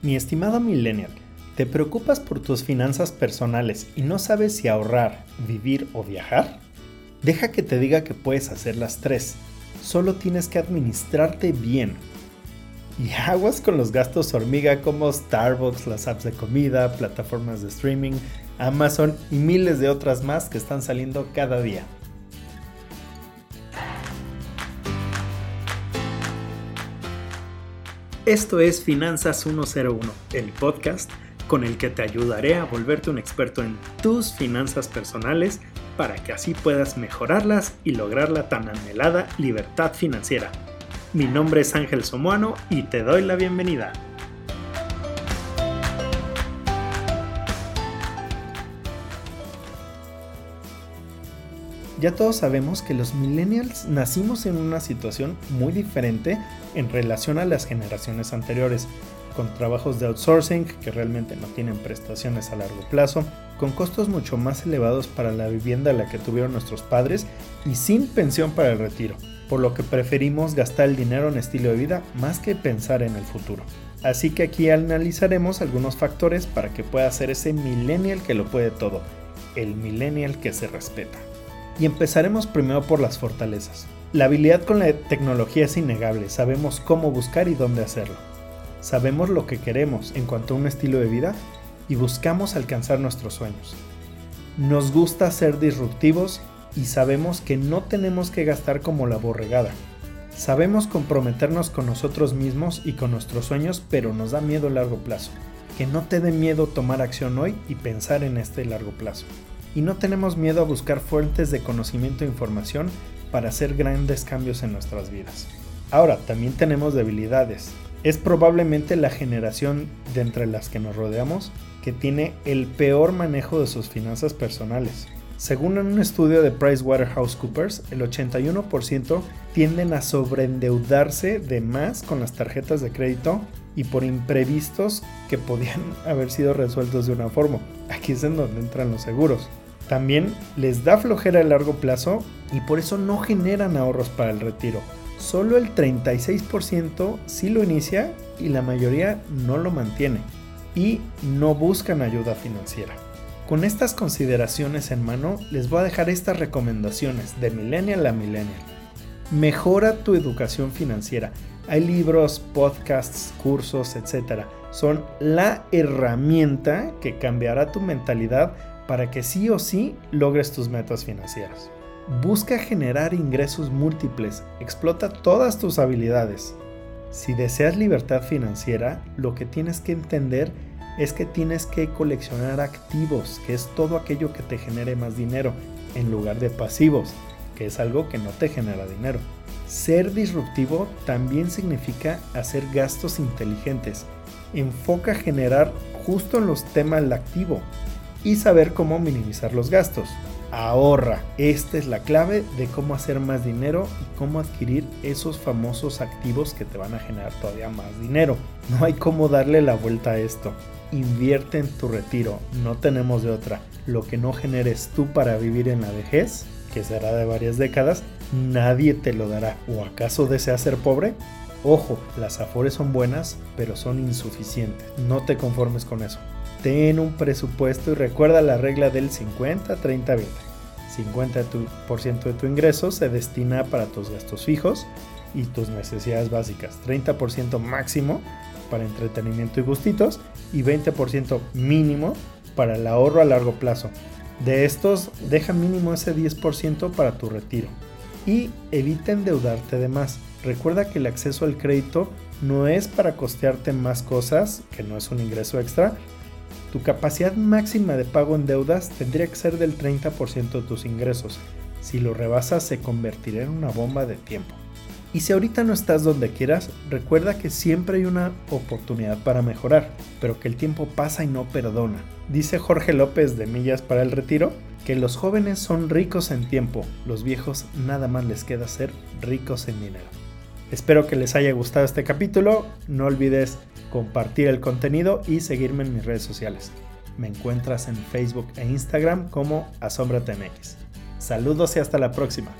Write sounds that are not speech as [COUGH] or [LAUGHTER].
Mi estimado millennial, ¿te preocupas por tus finanzas personales y no sabes si ahorrar, vivir o viajar? Deja que te diga que puedes hacer las tres. Solo tienes que administrarte bien. Y aguas con los gastos hormiga como Starbucks, las apps de comida, plataformas de streaming, Amazon y miles de otras más que están saliendo cada día. Esto es Finanzas 101, el podcast con el que te ayudaré a volverte un experto en tus finanzas personales para que así puedas mejorarlas y lograr la tan anhelada libertad financiera. Mi nombre es Ángel Somoano y te doy la bienvenida. Ya todos sabemos que los millennials nacimos en una situación muy diferente en relación a las generaciones anteriores, con trabajos de outsourcing que realmente no tienen prestaciones a largo plazo, con costos mucho más elevados para la vivienda a la que tuvieron nuestros padres y sin pensión para el retiro, por lo que preferimos gastar el dinero en estilo de vida más que pensar en el futuro. Así que aquí analizaremos algunos factores para que pueda ser ese millennial que lo puede todo, el millennial que se respeta. Y empezaremos primero por las fortalezas. La habilidad con la tecnología es innegable, sabemos cómo buscar y dónde hacerlo. Sabemos lo que queremos en cuanto a un estilo de vida y buscamos alcanzar nuestros sueños. Nos gusta ser disruptivos y sabemos que no tenemos que gastar como la borregada. Sabemos comprometernos con nosotros mismos y con nuestros sueños, pero nos da miedo a largo plazo. Que no te dé miedo tomar acción hoy y pensar en este largo plazo y no tenemos miedo a buscar fuentes de conocimiento e información para hacer grandes cambios en nuestras vidas. Ahora, también tenemos debilidades. Es probablemente la generación de entre las que nos rodeamos que tiene el peor manejo de sus finanzas personales. Según un estudio de PricewaterhouseCoopers, el 81% tienden a sobreendeudarse de más con las tarjetas de crédito y por imprevistos que podían [LAUGHS] haber sido resueltos de una forma. Aquí es en donde entran los seguros. También les da flojera a largo plazo y por eso no generan ahorros para el retiro. Solo el 36% sí lo inicia y la mayoría no lo mantiene y no buscan ayuda financiera. Con estas consideraciones en mano, les voy a dejar estas recomendaciones de millennial a millennial. Mejora tu educación financiera. Hay libros, podcasts, cursos, etc. Son la herramienta que cambiará tu mentalidad para que sí o sí logres tus metas financieras. Busca generar ingresos múltiples, explota todas tus habilidades. Si deseas libertad financiera, lo que tienes que entender es que tienes que coleccionar activos, que es todo aquello que te genere más dinero, en lugar de pasivos, que es algo que no te genera dinero. Ser disruptivo también significa hacer gastos inteligentes. Enfoca generar justo en los temas del activo, y saber cómo minimizar los gastos. Ahorra. Esta es la clave de cómo hacer más dinero y cómo adquirir esos famosos activos que te van a generar todavía más dinero. No hay cómo darle la vuelta a esto. Invierte en tu retiro. No tenemos de otra. Lo que no generes tú para vivir en la vejez, que será de varias décadas, nadie te lo dará. ¿O acaso deseas ser pobre? Ojo, las afores son buenas, pero son insuficientes. No te conformes con eso ten un presupuesto y recuerda la regla del 50, 30, 20. 50% de tu ingreso se destina para tus gastos fijos y tus necesidades básicas. 30% máximo para entretenimiento y gustitos y 20% mínimo para el ahorro a largo plazo. De estos, deja mínimo ese 10% para tu retiro. Y evita endeudarte de más. Recuerda que el acceso al crédito no es para costearte más cosas, que no es un ingreso extra, tu capacidad máxima de pago en deudas tendría que ser del 30% de tus ingresos. Si lo rebasas se convertirá en una bomba de tiempo. Y si ahorita no estás donde quieras, recuerda que siempre hay una oportunidad para mejorar, pero que el tiempo pasa y no perdona. Dice Jorge López de Millas para el Retiro que los jóvenes son ricos en tiempo, los viejos nada más les queda ser ricos en dinero. Espero que les haya gustado este capítulo, no olvides compartir el contenido y seguirme en mis redes sociales. Me encuentras en Facebook e Instagram como AsombraTMX. Saludos y hasta la próxima.